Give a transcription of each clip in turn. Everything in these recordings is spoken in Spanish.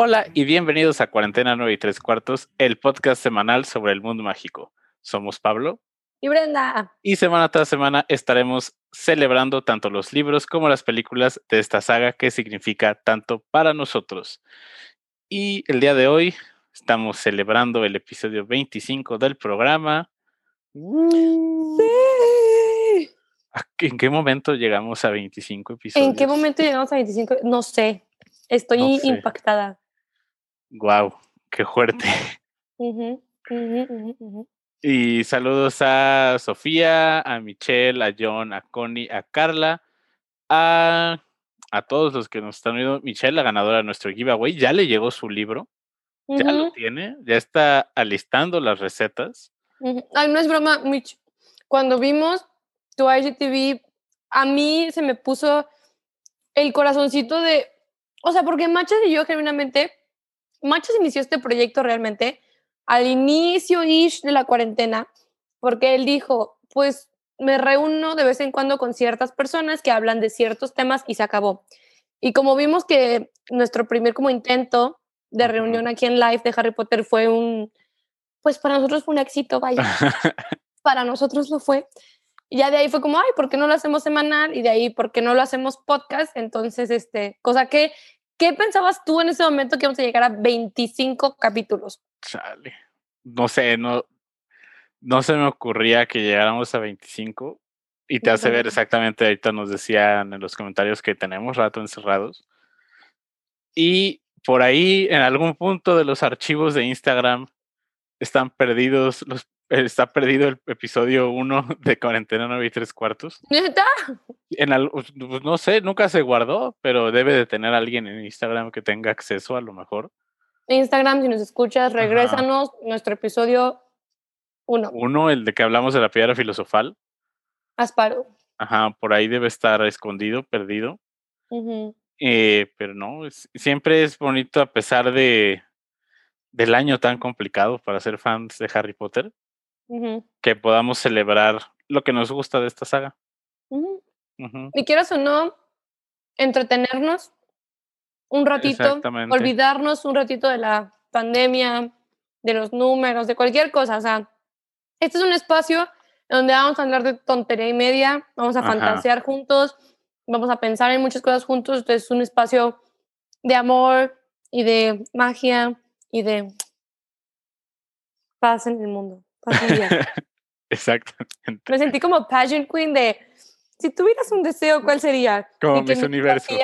Hola y bienvenidos a Cuarentena 9 y 3 cuartos, el podcast semanal sobre el mundo mágico. Somos Pablo y Brenda. Y semana tras semana estaremos celebrando tanto los libros como las películas de esta saga que significa tanto para nosotros. Y el día de hoy estamos celebrando el episodio 25 del programa. ¡Sí! ¿En qué momento llegamos a 25 episodios? ¿En qué momento llegamos a 25? No sé. Estoy impactada. Wow, qué fuerte. Y saludos a Sofía, a Michelle, a John, a Connie, a Carla, a, a todos los que nos están viendo. Michelle, la ganadora de nuestro giveaway, ya le llegó su libro. Ya lo tiene, ya está alistando las recetas. Ay, no es broma, Mich. Cuando vimos tu IGTV, a mí se me puso el corazoncito de. O sea, porque Machas y yo, genuinamente, Machas inició este proyecto realmente al inicio ish de la cuarentena, porque él dijo, pues me reúno de vez en cuando con ciertas personas que hablan de ciertos temas y se acabó. Y como vimos que nuestro primer como intento de reunión aquí en live de Harry Potter fue un, pues para nosotros fue un éxito, vaya. para nosotros lo fue. Y ya de ahí fue como, ay, ¿por qué no lo hacemos semanal? Y de ahí, ¿por qué no lo hacemos podcast? Entonces, este, cosa que, ¿qué pensabas tú en ese momento que íbamos a llegar a 25 capítulos? Chale. No sé, no, no se me ocurría que llegáramos a 25 y te hace ver exactamente, ahorita nos decían en los comentarios que tenemos rato encerrados. Y por ahí, en algún punto de los archivos de Instagram, están perdidos, los, está perdido el episodio 1 de Cuarentena 9 y 3 cuartos. ¿Neta? En pues, no sé, nunca se guardó, pero debe de tener alguien en Instagram que tenga acceso a lo mejor. Instagram, si nos escuchas, regrésanos nuestro episodio 1. Uno, el de que hablamos de la piedra filosofal. Asparo. Ajá, por ahí debe estar escondido, perdido. Eh, pero no, siempre es bonito a pesar de del año tan complicado para ser fans de Harry Potter, que podamos celebrar lo que nos gusta de esta saga. Y quieras o no, entretenernos un ratito, olvidarnos un ratito de la pandemia, de los números, de cualquier cosa. O sea, este es un espacio donde vamos a hablar de tontería y media, vamos a fantasear juntos, vamos a pensar en muchas cosas juntos. Entonces es un espacio de amor y de magia y de paz en el mundo. Exactamente. Me sentí como pageant queen de, si tuvieras un deseo, ¿cuál sería? Como mis universo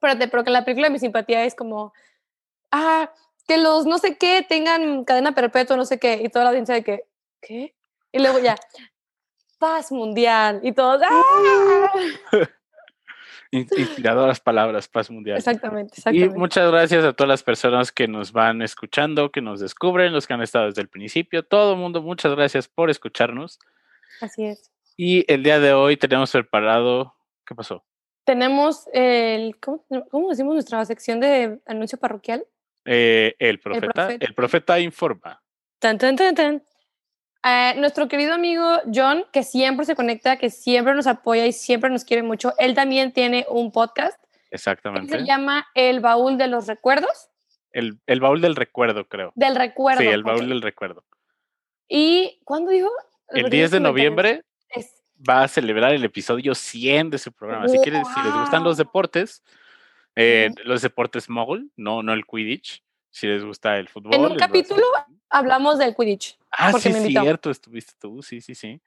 espérate, pero que la película de mi simpatía es como, ah, que los no sé qué tengan cadena perpetua, no sé qué, y toda la audiencia de que, ¿qué? Y luego ya, paz mundial, y todos, ¡ah! Inspiradoras palabras, paz mundial. Exactamente, exactamente. Y muchas gracias a todas las personas que nos van escuchando, que nos descubren, los que han estado desde el principio. Todo el mundo, muchas gracias por escucharnos. Así es. Y el día de hoy tenemos preparado. ¿Qué pasó? tenemos el, ¿cómo, ¿cómo, decimos nuestra sección de anuncio parroquial? Eh, el, profeta, el, profeta, informa. Tan, tan, tan, tan. Eh, nuestro querido amigo John, que siempre se conecta, que siempre nos apoya y siempre nos quiere mucho, él también tiene un podcast. Exactamente. se llama El Baúl de los Recuerdos. El, el Baúl del Recuerdo, creo. Del Recuerdo. Sí, el Baúl del Recuerdo. ¿Y cuándo dijo? El 10 de noviembre va a celebrar el episodio 100 de su programa. Si, quieren, si les gustan los deportes, eh, los deportes mogul, no, no el Quidditch. Si les gusta el fútbol. En un capítulo hablamos del Quidditch. Ah, sí, cierto, estuviste tú, sí, sí, sí.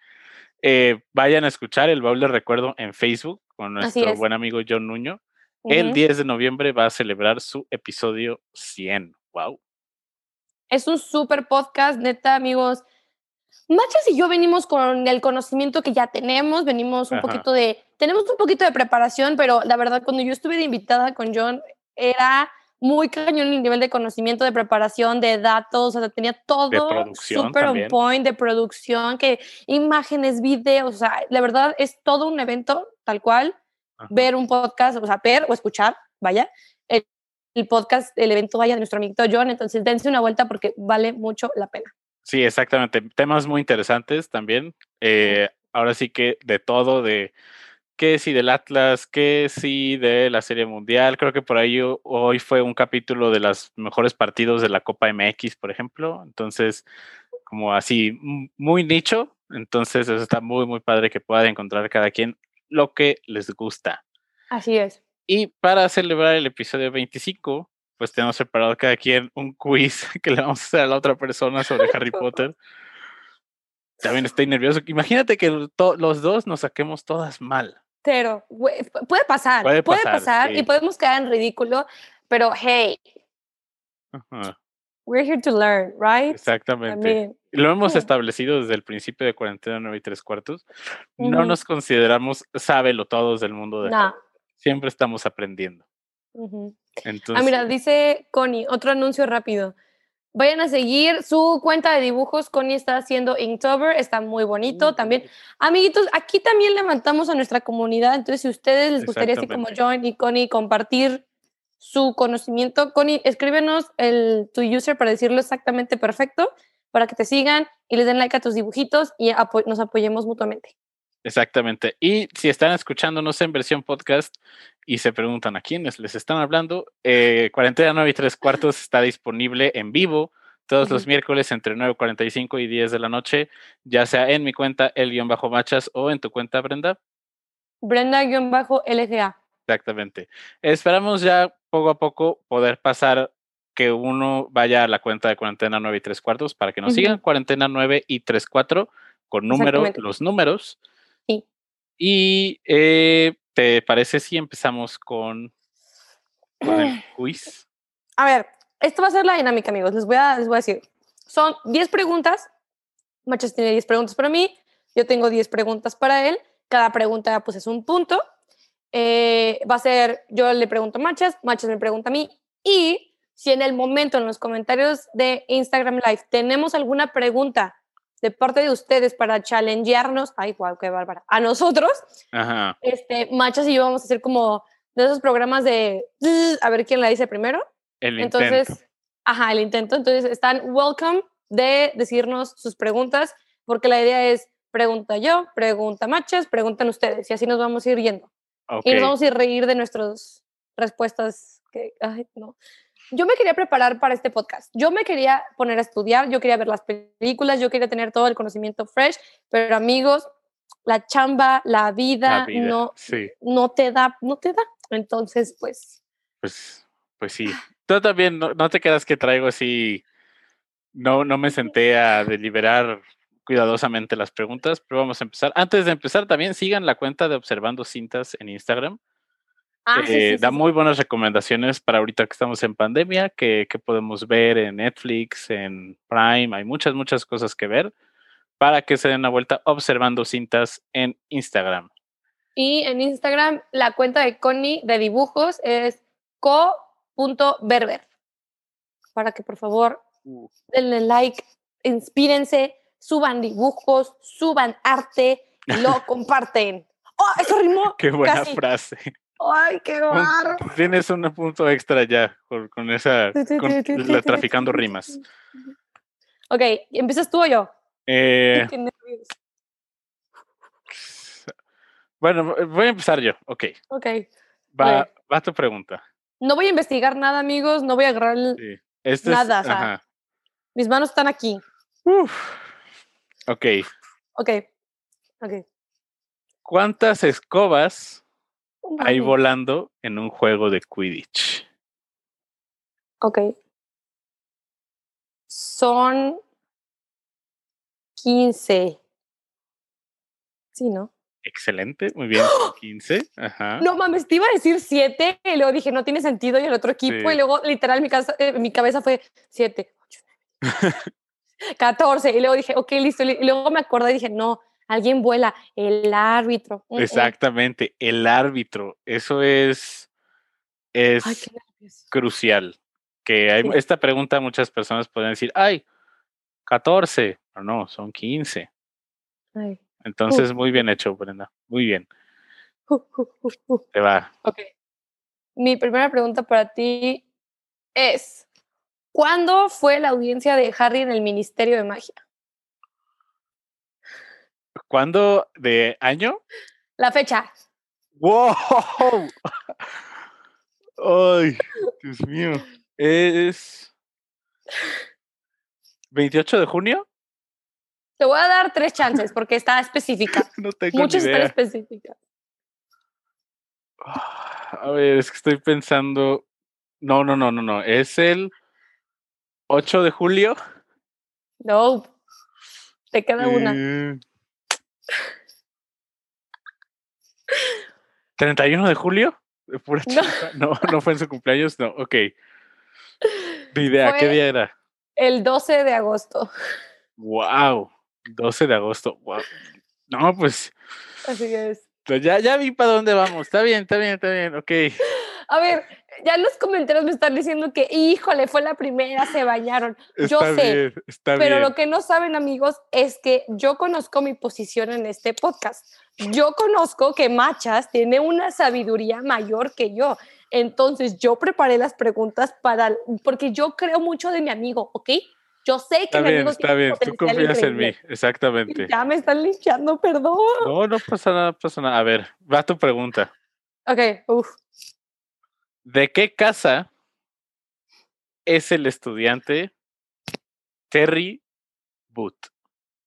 Eh, vayan a escuchar el baúl de recuerdo en Facebook con nuestro buen amigo John Nuño. El 10 de noviembre va a celebrar su episodio 100. ¡Wow! Es un super podcast, neta, amigos. Machas y yo venimos con el conocimiento que ya tenemos, venimos un poquito de, tenemos un poquito de preparación, pero la verdad cuando yo estuve de invitada con John era muy cañón el nivel de conocimiento, de preparación, de datos, o sea, tenía todo súper on point, de producción, que imágenes, videos, o sea, la verdad es todo un evento tal cual, ver un podcast, o sea, ver o escuchar, vaya, el, el podcast, el evento vaya de nuestro amigo John, entonces dense una vuelta porque vale mucho la pena. Sí, exactamente. Temas muy interesantes también. Eh, ahora sí que de todo, de qué si del Atlas, qué si de la Serie Mundial. Creo que por ahí hoy fue un capítulo de los mejores partidos de la Copa MX, por ejemplo. Entonces, como así, muy nicho. Entonces, eso está muy, muy padre que pueda encontrar cada quien lo que les gusta. Así es. Y para celebrar el episodio 25, pues tenemos preparado cada quien un quiz que le vamos a hacer a la otra persona sobre Harry Potter. También estoy nervioso. Imagínate que los dos nos saquemos todas mal. Pero puede pasar, puede pasar, y podemos quedar en ridículo, pero hey, we're here to learn, right? Exactamente. lo hemos establecido desde el principio de cuarentena 9 y tres cuartos. No nos consideramos sábelo todos del mundo de Siempre estamos aprendiendo. ah, mira, dice Connie, otro anuncio rápido. Vayan a seguir su cuenta de dibujos. Connie está haciendo Inktober, está muy bonito también. Amiguitos, aquí también levantamos a nuestra comunidad. Entonces, si ustedes les gustaría, así como John y Connie, compartir su conocimiento, Connie, escríbenos el, tu user para decirlo exactamente perfecto, para que te sigan y les den like a tus dibujitos y nos apoyemos mutuamente. Exactamente. Y si están escuchándonos en versión podcast y se preguntan a quiénes les están hablando, eh, Cuarentena 9 y 3 cuartos está disponible en vivo todos los miércoles entre 9.45 y 10 de la noche, ya sea en mi cuenta el-machas o en tu cuenta, Brenda. Brenda-LGA. Exactamente. Esperamos ya poco a poco poder pasar que uno vaya a la cuenta de Cuarentena 9 y 3 cuartos para que nos sigan, Cuarentena 9 y 3 4 con número, los números y eh, ¿te parece si empezamos con, el quiz? A ver, esto va a ser la dinámica, amigos. Les voy a, les voy a decir. Son 10 preguntas. Machas tiene 10 preguntas para mí. Yo tengo 10 preguntas para él. Cada pregunta pues es un punto. Eh, va a ser, yo le pregunto a Machas, Machas me pregunta a mí. Y si en el momento, en los comentarios de Instagram Live, tenemos alguna pregunta de parte de ustedes para challengearnos, ay, guau, qué bárbara, a nosotros, Ajá. este, Machas y yo vamos a hacer como de esos programas de a ver quién la dice primero. El Entonces, intento. ajá, el intento. Entonces, están welcome de decirnos sus preguntas, porque la idea es pregunta yo, pregunta Machas, preguntan ustedes, y así nos vamos a ir yendo. Y nos vamos a ir reír de nuestras respuestas que, ay, no yo me quería preparar para este podcast. Yo me quería poner a estudiar, yo quería ver las películas, yo quería tener todo el conocimiento fresh, pero amigos, la chamba, la vida, no, no te da, no te da. Entonces, pues. Pues, pues sí. Tú también, no, te quedas que traigo así. No, no me senté a deliberar cuidadosamente las preguntas, pero vamos a empezar. Antes de empezar, también sigan la cuenta de Observando Cintas en Instagram. Ah, eh, da muy buenas recomendaciones para ahorita que estamos en pandemia, que, podemos ver en Netflix, en Prime, hay muchas, muchas cosas que ver para que se den una vuelta observando cintas en Instagram. Y en Instagram la cuenta de Connie de dibujos es co.berber. Para que por favor denle like, inspírense, suban dibujos, suban arte y lo comparten. ¡Oh, eso rimó! ¡Qué buena frase! ¡Ay, qué barro! Tienes un punto extra ya con, esa, con, traficando rimas. Ok, ¿empiezas tú o yo? Eh, bueno, voy a empezar yo, ok. Ok. Va, va tu pregunta. No voy a investigar nada, amigos, no voy a agarrar este nada, mis manos están aquí. Uf. Ok. Ok, ok. ¿Cuántas escobas ahí volando en un juego de Quidditch. Ok. Son 15. Sí, ¿no? Excelente, muy bien, 15. Ajá. No mames, te iba a decir 7 y luego dije, no tiene sentido y el otro equipo y luego literal mi, casa, eh, mi cabeza fue 7, 8, 14 y luego dije, ok, listo. Y luego me acordé y dije, no, alguien vuela, el árbitro. Mm. Exactamente, el árbitro. Eso es, es crucial. Que hay, esta pregunta muchas personas pueden decir, ay, 14, pero no, son 15. Entonces, muy bien hecho, Brenda. Muy bien. Te va. Ok. Mi primera pregunta para ti es, ¿cuándo fue la audiencia de Harry en el Ministerio de Magia? ¿Cuándo? ¿De año? La fecha. ¡Wow! ¡Ay! Dios mío. Es. ¿28 de junio? Te voy a dar tres chances porque está específica. No tengo Muchas están específicas. A ver, es que estoy pensando. No, no, no, no, no. Es el 8 de julio. No. Te queda una. Eh, 31 de julio. De pura No. No. no, fue en su cumpleaños. No, ok. Ni idea, ¿qué día era? El 12 de agosto. Wow, 12 de agosto. Wow. No, pues, Así es. pues ya, ya vi para dónde vamos. Está bien, está bien, está bien. Ok. A ver, ya en los comentarios me están diciendo que, híjole, fue la primera, se bañaron. Yo Está sé, bien, está Pero bien. lo que no saben, amigos, es que yo conozco mi posición en este podcast. Yo conozco que Machas tiene una sabiduría mayor que yo. Entonces, yo preparé las preguntas para, porque yo creo mucho de mi amigo, ¿ok? Yo sé que Está mi bien, amigo está bien. Tú confías en mí, exactamente. Ya me están limpiando, perdón. No, no pasa nada, pasa nada. A ver, va tu pregunta. Ok, uff. ¿De qué casa es el estudiante Terry Booth?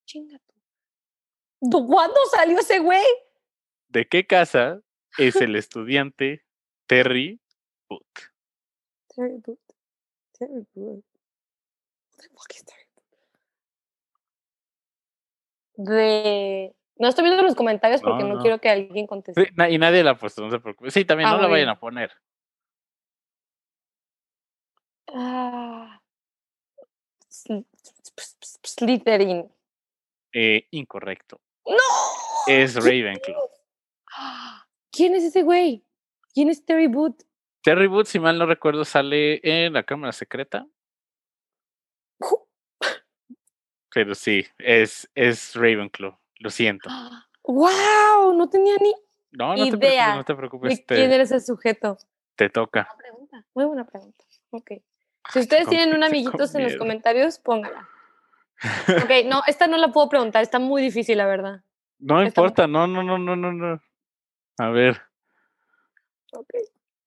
Chinga tú. ¿Cuándo salió ese güey? ¿De qué casa es el estudiante Terry Booth? Terry Booth. Terry Booth? De. No estoy viendo los comentarios porque No, no, no. quiero que alguien conteste. Sí, y nadie la ha puesto, no se preocupe. Sí, también Ah, no la vayan a poner. Ah. Sl- Slytherin. Eh, incorrecto. ¡No! Es Ravenclaw. Ah, ¿Quién es ese güey? ¿Quién es Terry Booth? Terry Booth, si mal no recuerdo, sale en la cámara secreta. Pero sí, es, es Ravenclaw. Lo siento. ¡Wow! No tenía ni No, no te preocupes, Idea no te de preocupez. quién Te, era ese sujeto. te toca. Pregunta, muy buena pregunta. Ok. Si ustedes tienen un amiguitos en los comentarios, póngala. Ok, no, esta no la puedo preguntar, está muy difícil, la verdad. No Está importa, no, no, no, no, no, no. A ver. Ok.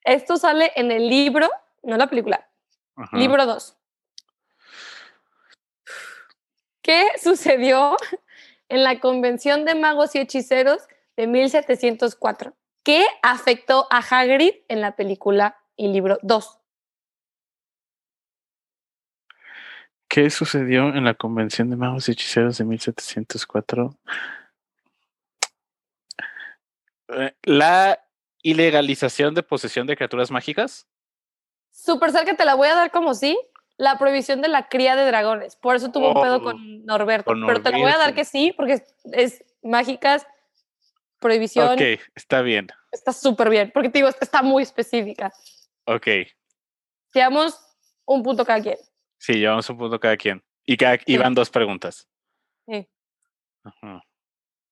Esto sale en el libro, no la película, ajá. libro 2. ¿Qué sucedió en la Convención de Magos y Hechiceros de 1704? ¿Qué afectó a Hagrid en la película y libro 2? ¿Qué sucedió en la Convención de Magos y Hechiceros de 1704? Eh, La ilegalización de posesión de criaturas mágicas. Súper cerca, te la voy a dar como sí. La prohibición de la cría de dragones. Por eso tuvo un pedo Oh, con Norberto. con Pero te la voy a dar que sí, porque es, es mágicas, prohibición. Ok, está bien. Está súper bien. Porque te digo, está muy específica. Ok. Llevamos un punto cada quien. Sí, llevamos un punto cada quien. Y, cada, y van dos preguntas. Sí. Ajá.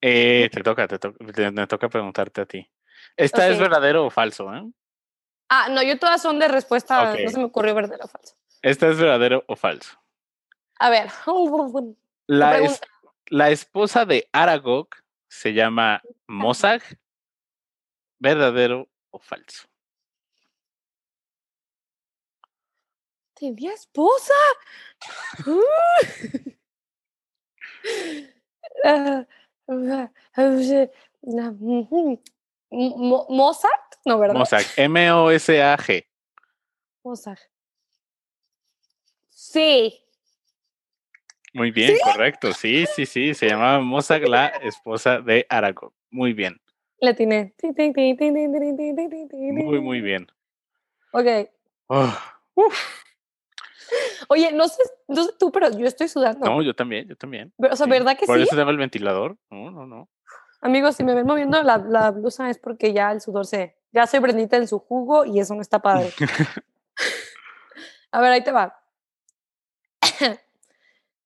Eh, te toca, te, to- te- me toca preguntarte a ti. ¿Esta es verdadero o falso? eh? Ah, no, yo todas son de respuesta. No se me ocurrió verdadero o falso. ¿Esta es verdadero o falso? A ver. La, es- la esposa de Aragog se llama Mozag. ¿Verdadero o falso? ¿Tenía esposa? Uh. Ah, ah, ah, Mo- Mo- ¿Mozart? No, ¿verdad? Mozag. M-O-S-A-G. Mozart. Sí. Muy bien, correcto. Sí, sí, sí. Se llamaba Mozag, la esposa de Aragog. Muy bien. Le tiene. Muy, muy bien. Ok. Oh, Oye, no sé, no sé tú, pero yo estoy sudando. no, yo también, yo también. Pero, o sea, Sí. ¿verdad que Por sí? eso se llama el ventilador. No, no, no. Amigos, si me ven moviendo la, la blusa es porque ya el sudor se... Ya soy Brendita en su jugo y eso no está padre. A ver, ahí te va.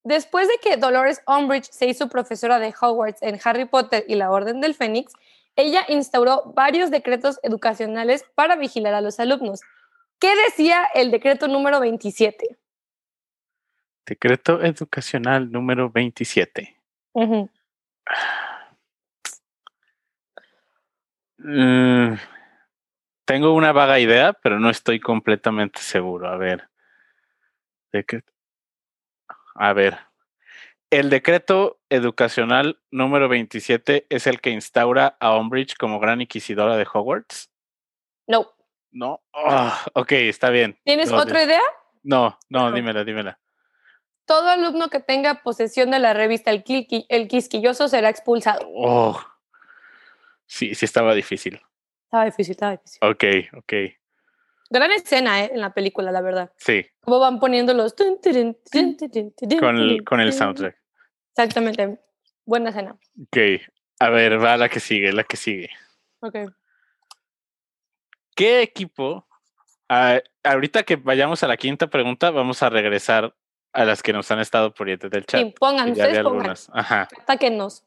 Después de que Dolores Umbridge se hizo profesora de Hogwarts en Harry Potter y la Orden del Fénix, ella instauró varios decretos educacionales para vigilar a los alumnos. ¿Qué decía el decreto número 27? Decreto educacional número 27. Ujú. Mm, tengo una vaga idea, pero no estoy completamente seguro. A ver. ¿De qué? A ver. El decreto educacional número 27 es el que instaura a Umbridge como gran inquisidora de Hogwarts. No. No. Ah, ok, está bien. ¿Tienes No, otra idea? No, no, dímela, dímela. Todo alumno que tenga posesión de la revista El, Quilqui- el Quisquilloso será expulsado. Oh. Sí, sí estaba difícil. Estaba difícil, estaba difícil. Ok, ok. Gran escena, ¿eh? En la película, la verdad. Sí, Cómo van poniendo los... con el, con el soundtrack. Exactamente. Buena escena. Ok. A ver, va la que sigue, la que sigue. Ok. ¿Qué equipo? ah, ahorita que vayamos a la quinta pregunta, vamos a regresar a las que nos han estado poniendo del chat. Sí, pongan, ustedes. Ajá. Atáquennos.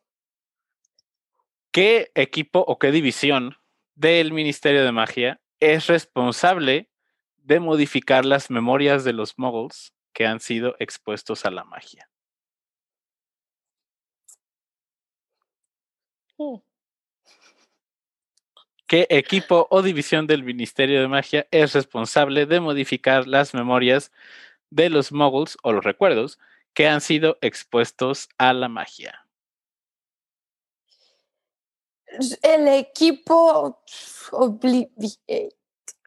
¿Qué equipo o qué división del Ministerio de Magia es responsable de modificar las memorias de los muggles que han sido expuestos a la magia? Mm. ¿Qué equipo o división del Ministerio de Magia es responsable de modificar las memorias de los muggles o los recuerdos que han sido expuestos a la magia? El equipo Obliviate.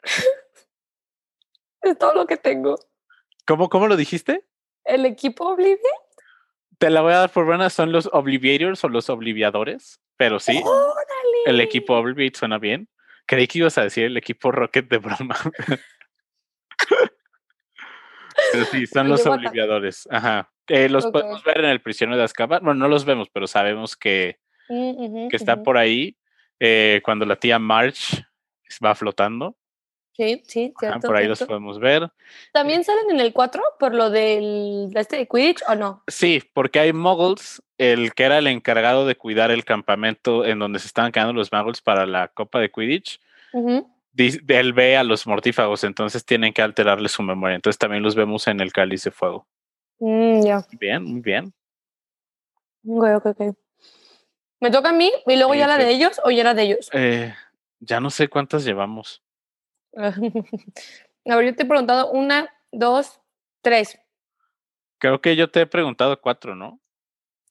es todo lo que tengo. ¿Cómo, cómo lo dijiste? El equipo Obliviate. Te la voy a dar por buena, son los Obliviators o los Obliviadores, pero sí, ¡Órale! El equipo Obliviate suena bien. Creí que ibas a decir el equipo Rocket de broma. pero sí, son los Obliviadores. Ajá. Eh, los podemos ver en el prisionero de Azkaban. Bueno, no los vemos, pero sabemos que, Mm, que está por ahí eh, cuando la tía March va flotando. Sí, sí, Ajá, cierto. por ahí los podemos ver. ¿También salen en el 4 por lo del de este de Quidditch o no? Sí, porque hay muggles, el que era el encargado de cuidar el campamento en donde se estaban quedando los muggles para la Copa de Quidditch. Él ve a los mortífagos, entonces tienen que alterarle su memoria. Entonces también los vemos en el cáliz de fuego. Mm, ya. Bien, muy bien. Ok, ok, ok. ¿Me toca a mí y luego ya la de ellos o ya la de ellos? Eh, ya no sé cuántas llevamos. a ver, yo te he preguntado una, dos, tres. Creo que yo te he preguntado cuatro, ¿no?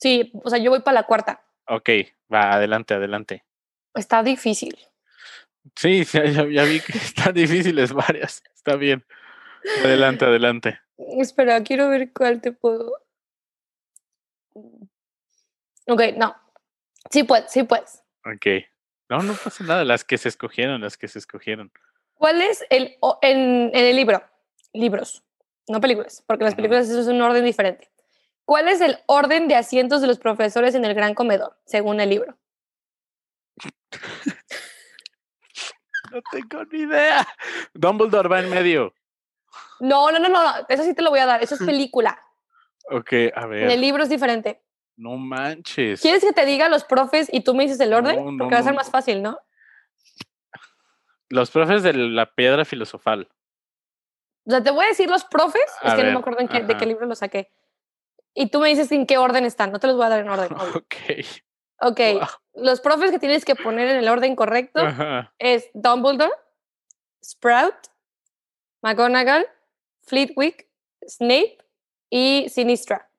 Sí, o sea, yo voy para la cuarta. Ok, va, adelante, adelante. Está difícil. Sí, sí, ya, ya vi que están difíciles varias. Está bien. Adelante, adelante. Espera, quiero ver cuál te puedo. Ok, no. Sí puedes, sí puedes. Ok. No, no pasa nada. Las que se escogieron, las que se escogieron. ¿Cuál es el o- en, en el libro? Libros, no películas, porque las películas eso es un orden diferente. ¿Cuál es el orden de asientos de los profesores en el gran comedor, según el libro? No tengo ni idea. Dumbledore va en medio. No, no, no, no, no, eso sí te lo voy a dar, eso es película. Ok, a En ver. el libro es diferente. No manches. ¿Quieres que te diga los profes y tú me dices el orden? No, no, Porque va a ser no, más fácil, ¿no? Los profes de la piedra filosofal. O sea, te voy a decir los profes, es que no me acuerdo en qué- de qué libro lo saqué. Y tú me dices en qué orden están, no te los voy a dar en orden. obvio. Ok. Ok, Wow. los profes que tienes que poner en el orden correcto Ajá. es Dumbledore, Sprout, McGonagall, Fleetwick, Snape y Sinistra.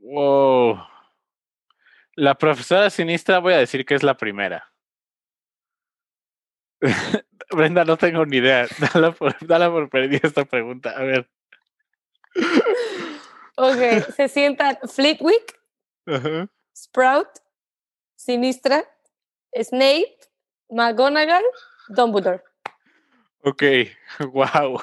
Wow. La profesora sinistra voy a decir que es la primera. Brenda, no tengo ni idea. Dala por, dala por perdida esta pregunta. A ver. Ok, se sientan Fleetwick, Ajá. Sprout, Sinistra, Snape, McGonagall, Dumbledore. Ok, wow.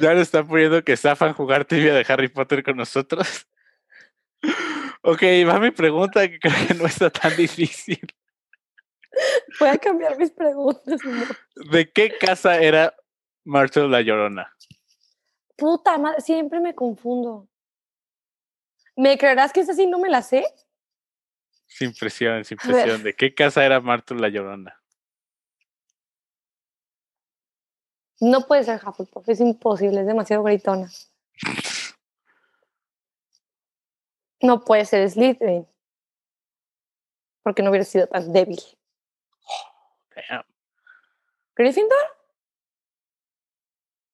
Ya le están poniendo que zafan jugar tibia de Harry Potter con nosotros. Ok, va mi pregunta que creo que no está tan difícil. Voy a cambiar mis preguntas. amor. ¿De qué casa era Martel la Llorona? Puta madre, siempre me confundo. ¿Me creerás que esa sí no me la sé? Sin presión, sin presión. ¿De qué casa era Martel la Llorona? No puede ser Hufflepuff, es imposible, es demasiado gritona. No puede ser Slytherin. porque no hubiera sido tan débil. Damn. ¿Gryffindor?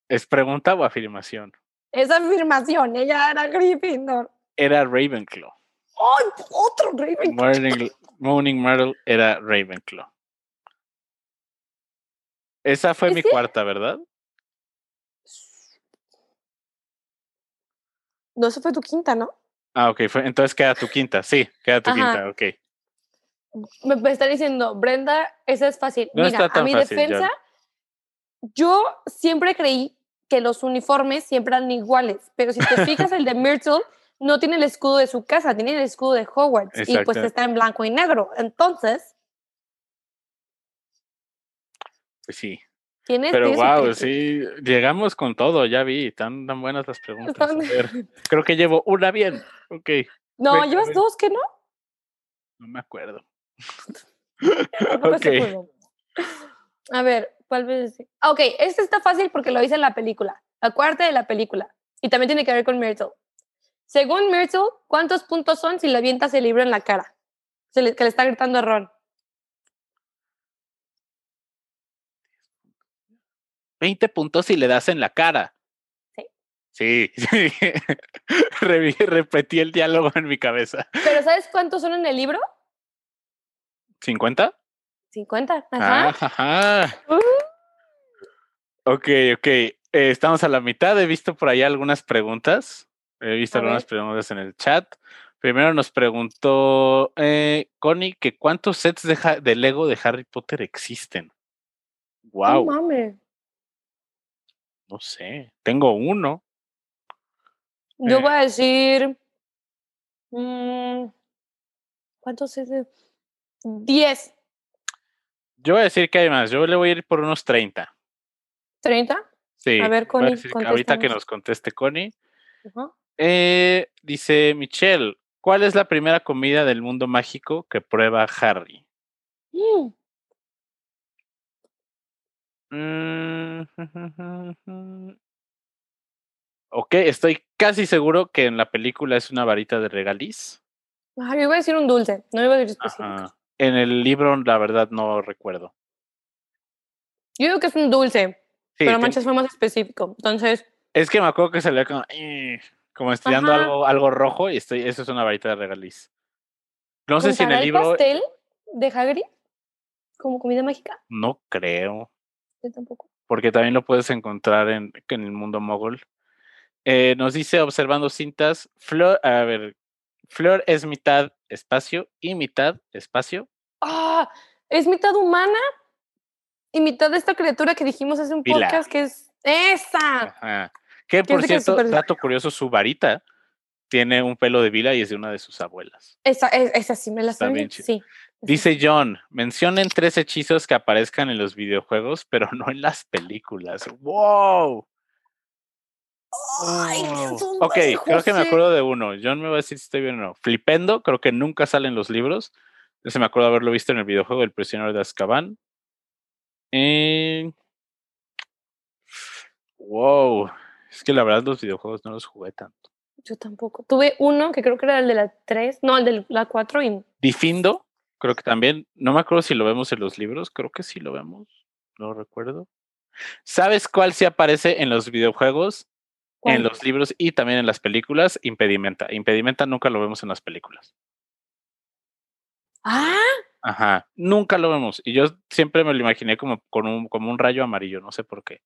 ¿Es pregunta o afirmación? Esa afirmación, ella era Gryffindor. Era Ravenclaw. ¡Ay, otro Ravenclaw! Morning, Morning Myrtle era Ravenclaw. Esa fue Es mi cuarta, ¿verdad? No, esa fue tu quinta, ¿no? Ah, ok. Fue, entonces queda tu quinta. Sí, queda tu Ajá. quinta, ok. Me, me está diciendo, Brenda, esa es fácil. No Mira, a mi fácil, defensa, yo siempre creí que los uniformes siempre eran iguales, pero si te fijas, el de Myrtle no tiene el escudo de su casa, tiene el escudo de Hogwarts y pues Exacto. está en blanco y negro. Entonces, Pues sí. tienes Pero wow, sí, llegamos con todo, ya vi, tan, tan buenas las preguntas. A ver, creo que llevo una bien. Ok, No, llevas dos, ¿que no? no me acuerdo. A ver, ¿cuál vez? Ok, este está fácil porque lo hice en la película, la cuarta de la película. Y también tiene que ver con Myrtle. Según Myrtle, ¿cuántos puntos son si le avientas el libro en la cara? Se le- que le está gritando a Ron. 20 puntos si le das en la cara. Sí. Sí, Repetí el diálogo en mi cabeza. ¿Pero sabes cuántos son en el libro? ¿50? 50. Ajá. Ah, ajá. Uh. Ok, ok. Eh, estamos a la mitad. He visto por ahí algunas preguntas. He visto A algunas ver. preguntas en el chat. Primero nos preguntó eh, Connie que cuántos sets de, de Lego de Harry Potter existen. No Wow, mames. no sé. Tengo uno. Yo Eh. voy a decir. mm, ¿Cuántos es? de- 10. Yo voy a decir que hay más. Yo le voy a ir por unos 30. ¿30? Sí. A ver, Connie, ahorita que nos conteste Connie. Eh, dice Michelle, ¿cuál es la primera comida del mundo mágico que prueba Harry? Mm, Mm, Ok, estoy casi seguro que en la película es una varita de regaliz. ah, yo iba a decir un dulce, no iba a decir específico. Ajá. En el libro, la verdad, no recuerdo. Yo digo que es un dulce, Sí, pero Manchas fue más específico. Entonces, es que me acuerdo que salía como, "Eh", como estudiando algo, algo rojo y estoy, eso es una varita de regaliz. No sé si en ¿contará el libro, pastel de Hagrid como comida mágica? no creo. Yo tampoco. porque también lo puedes encontrar en, en el mundo mogol. Eh, nos dice observando cintas, Flor, a ver, Flor es mitad espacio y mitad espacio. Ah, es mitad humana y mitad de esta criatura que dijimos hace un Pila. podcast que es esa. Ajá. Que Que por que cierto, súper- dato curioso, su varita tiene un pelo de vila y es de una de sus abuelas. Esa, es- esa sí me la sabía. Sí. Dice John, mencionen tres hechizos que aparezcan en los videojuegos, pero no en las películas. ¡Wow! Ay, son Ok, creo que me acuerdo de uno. John me va a decir si estoy bien o no. Flipendo, creo que nunca sale en los libros. Ese me acuerdo haberlo visto en el videojuego El prisionero de Azkaban. Eh, Wow. Es que la verdad los videojuegos no los jugué tanto. Yo tampoco. Tuve uno que creo que era el de la 3, no, el de la 4 y Difindo, creo que también. No me acuerdo si lo vemos en los libros. Creo que sí lo vemos. No recuerdo. ¿Sabes cuál sí aparece en los videojuegos, en los libros y también en las películas? Impedimenta. Impedimenta nunca lo vemos en las películas. Ah, Ajá, nunca lo vemos. Y yo siempre me lo imaginé como, con un, como un rayo amarillo, no sé por qué.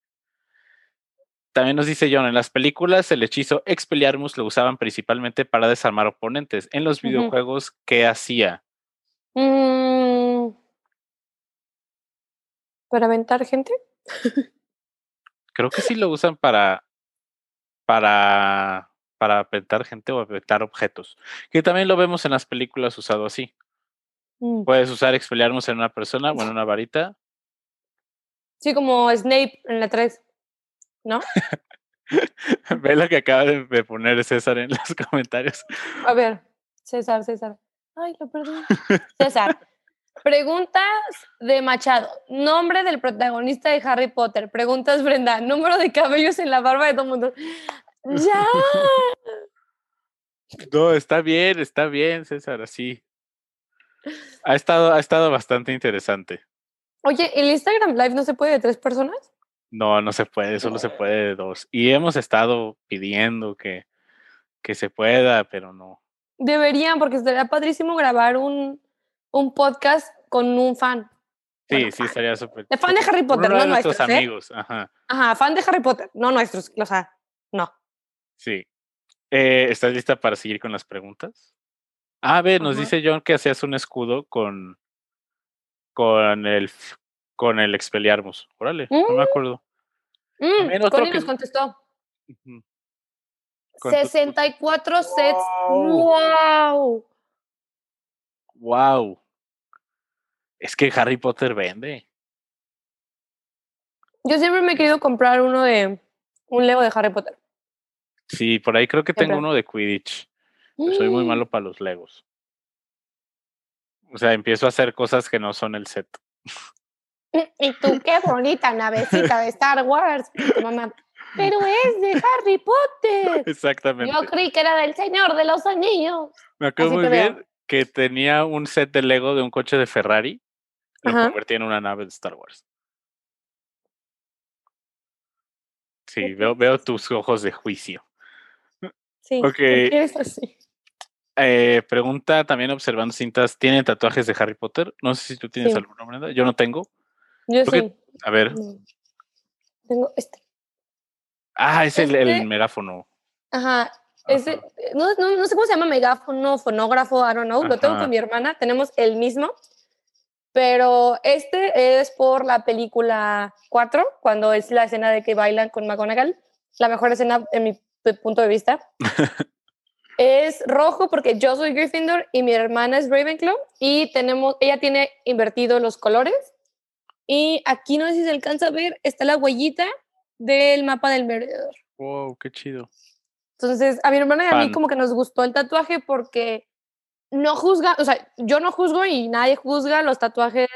También nos dice John, en las películas el hechizo Expelliarmus lo usaban principalmente para desarmar oponentes. En los videojuegos, ¿qué hacía? mm, para aventar gente. Creo que sí lo usan para para para aventar gente o aventar objetos. Que también lo vemos en las películas usado así. Mm, Puedes usar Expelliarmus en una persona o en una varita. Sí, como Snape en la 3. ¿No? Ve lo que acaba de poner César en los comentarios. A ver, César, César. Ay, lo perdí. César. Preguntas de Machado. Nombre del protagonista de Harry Potter. Preguntas Brenda. Número de cabellos en la barba de todo el mundo. Ya. No, está bien, está bien, César, así. Ha estado, ha estado bastante interesante. Oye, ¿el Instagram Live no se puede de tres personas? No, no se puede, solo se puede de dos. Y hemos estado pidiendo que, que se pueda, pero no. Deberían, porque estaría padrísimo grabar un, un podcast con un fan. Sí, Bueno, sí, fan. estaría súper. De fan de Harry Potter, uno de no nuestros nuestros, ¿eh? amigos, ajá. Ajá, fan de Harry Potter, no nuestros, o sea, no. Sí. Eh, ¿Estás lista para seguir con las preguntas? Ah, a ver, nos dice John que hacías un escudo con con el con el Expelliarmus. Órale, no me acuerdo. Mm, También otro Connie que- nos contestó. Ujú. ¿Cuántos- 64 sets. Wow. ¡Wow! Wow. Es que Harry Potter vende. Yo siempre me he querido comprar uno de un Lego de Harry Potter. Sí, por ahí creo que tengo uno de Quidditch. Soy muy Mm. malo para los Legos. O sea, empiezo a hacer cosas que no son el set. Y tú, qué bonita navecita de Star Wars. Mamá, pero es de Harry Potter. Exactamente. Yo creí que era del Señor de los Anillos. Me acuerdo Así muy veo. bien que tenía un set de Lego de un coche de Ferrari. Lo Ajá. convertí en una nave de Star Wars. Sí, veo, veo tus ojos de juicio. Sí, Ok. eres así. Eh, pregunta también observando cintas, ¿tienen tatuajes de Harry Potter? No sé si tú tienes Sí. alguno, Brenda. Yo no tengo. Yo sí. A ver. No. Tengo este. Ah, es el, el Este- megáfono. Ajá. No, no, no sé cómo se llama, megáfono, fonógrafo, I don't know. Lo tengo con mi hermana, tenemos el mismo. Pero este es por la película 4, cuando es la escena de que bailan con McGonagall. La mejor escena en mi punto de vista. es rojo porque yo soy Gryffindor y mi hermana es Ravenclaw. Y tenemos, ella tiene invertido los colores. Y aquí no sé si se alcanza a ver, está la huellita del mapa del merodeador. Wow, qué chido. Entonces, a mi hermana y a mí como que nos gustó el tatuaje porque no juzga, o sea, yo no juzgo y nadie juzga los tatuajes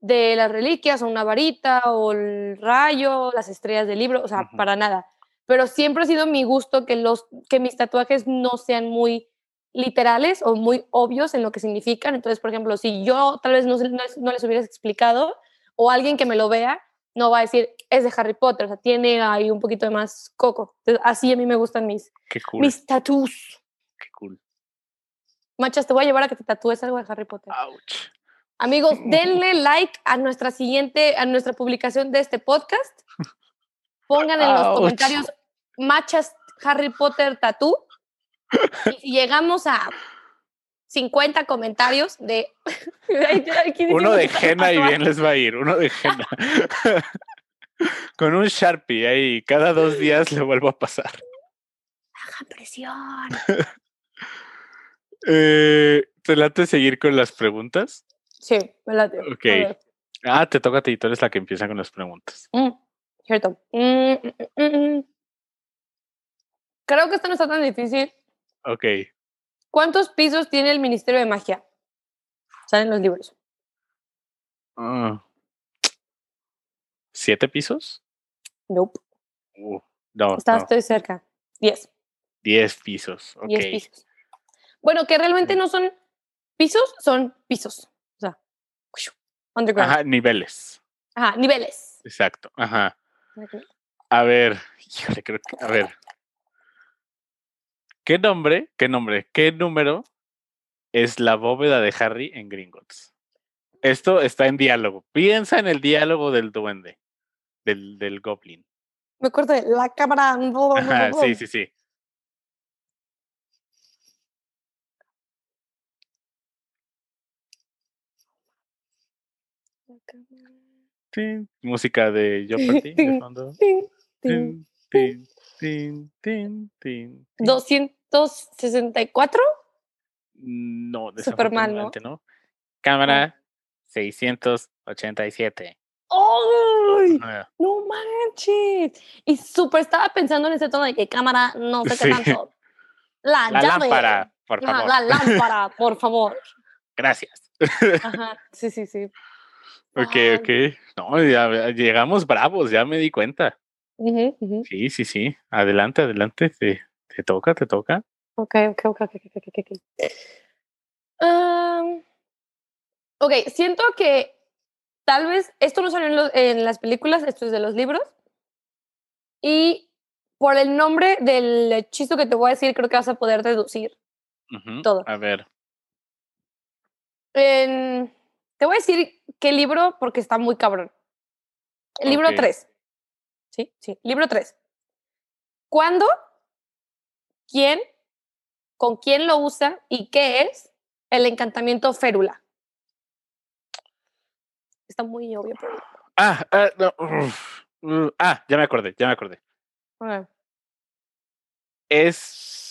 de las reliquias o una varita o el rayo, las estrellas del libro, o sea, para nada. Pero siempre ha sido mi gusto que, los, que mis tatuajes no sean muy literales o muy obvios en lo que significan. Entonces, por ejemplo, si yo tal vez no, les- no les hubiera explicado o alguien que me lo vea, no va a decir, es de Harry Potter, o sea, tiene ahí un poquito de más coco. Entonces, así a mí me gustan mis, cool. mis tatús. Machas, te voy a llevar a que te tatúes algo de Harry Potter. Ouch. Amigos, denle like a nuestra siguiente, a nuestra publicación de este podcast. Pongan en los Ouch. comentarios Machas Harry Potter tatú. Y llegamos a 50 comentarios de... Uno de henna y bien les va a ir. Uno de henna. Con un Sharpie ahí. Cada dos días le vuelvo a pasar. Hagan presión. Eh, ¿Te late seguir con las preguntas? Sí, me late. Ok. Ah, te toca a ti, tú eres la que empieza con las preguntas. Mm, cierto. Mm, mm, mm. Creo que esto no está tan difícil. Ok. ¿Cuántos pisos tiene el Ministerio de Magia? Salen los libros. Ah. ¿Siete pisos? Nope. Uh, no, Está, no, Estoy cerca. Diez. diez pisos. Ok. Diez pisos. Bueno, que realmente no son pisos, son pisos. O sea, underground. Ajá, niveles. Ajá, niveles. Exacto. Ajá. A ver, híjole, creo que, a ver. ¿Qué nombre, qué nombre, qué número es la bóveda de Harry en Gringotts? Esto está en diálogo. Piensa en el diálogo del duende, del, del goblin. Me acuerdo de la cámara. Ajá, sí, sí, sí. Tin, música de Jeopardy de fondo. Tin, tin. Tin, tin, tin, tin, tin, tin. 264. No, Súper mal, ¿no? no. Cámara 687. ¡Ay! No manches. Y súper estaba pensando en ese tono de que cámara, no sé Sí. qué tanto. La, La lámpara, por favor. la lámpara, por favor. Gracias. Ajá, sí, sí, sí. Ok, ok. No, ya llegamos bravos, ya me di cuenta. Sí, sí, sí. Adelante, adelante. Te, te toca, te toca. Ok, ok, ok, ok, ok, ok, ok. Am, Ok, siento que tal vez esto no salió en, las películas, esto es de los libros. Y por el nombre del hechizo que te voy a decir, creo que vas a poder deducir. Todo. A ver. En- te voy a decir qué libro porque está muy cabrón. El libro Ok. 3. Sí, sí, libro 3. ¿Cuándo? ¿Quién? ¿Con quién lo usa? ¿Y qué es el encantamiento férula? Está muy obvio, pero... Ah, ah, no, uh, ah, ya me acordé, ya me acordé. Es.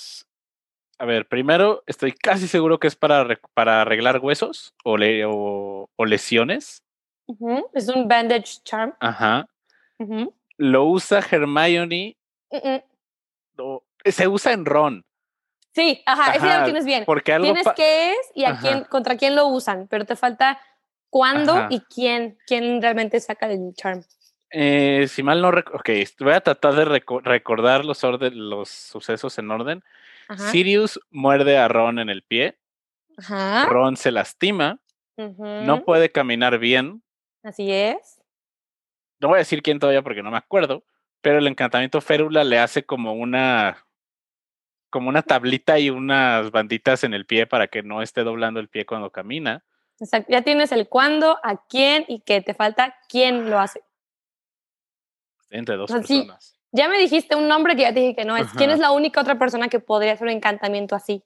A ver, primero estoy casi seguro que es para, para arreglar huesos o, le- o, o lesiones. Es un bandage charm. Ajá. Lo usa Hermione. Se usa en Ron. Sí, ajá, ese ya Ajá, lo tienes bien. Porque algo. Tienes qué es y a Ajá. quién, contra quién lo usan, pero te falta cuándo Ajá. y quién, quién realmente saca el charm. eh, si mal no recuerdo. Ok, voy a tratar de reco- recordar los, orden, los sucesos en orden. Ajá. Sirius muerde a Ron en el pie. Ajá. Ron se lastima. No puede caminar bien. Así es. no voy a decir quién todavía porque no me acuerdo, pero el encantamiento férula le hace como una como una tablita y unas banditas en el pie para que no esté doblando el pie cuando camina. Exacto. Ya tienes el cuándo, a quién y que te falta quién lo hace. Entre dos Ah, sí. personas. Ya me dijiste un nombre que ya te dije que no es. ¿Quién es la única otra persona que podría hacer un encantamiento así?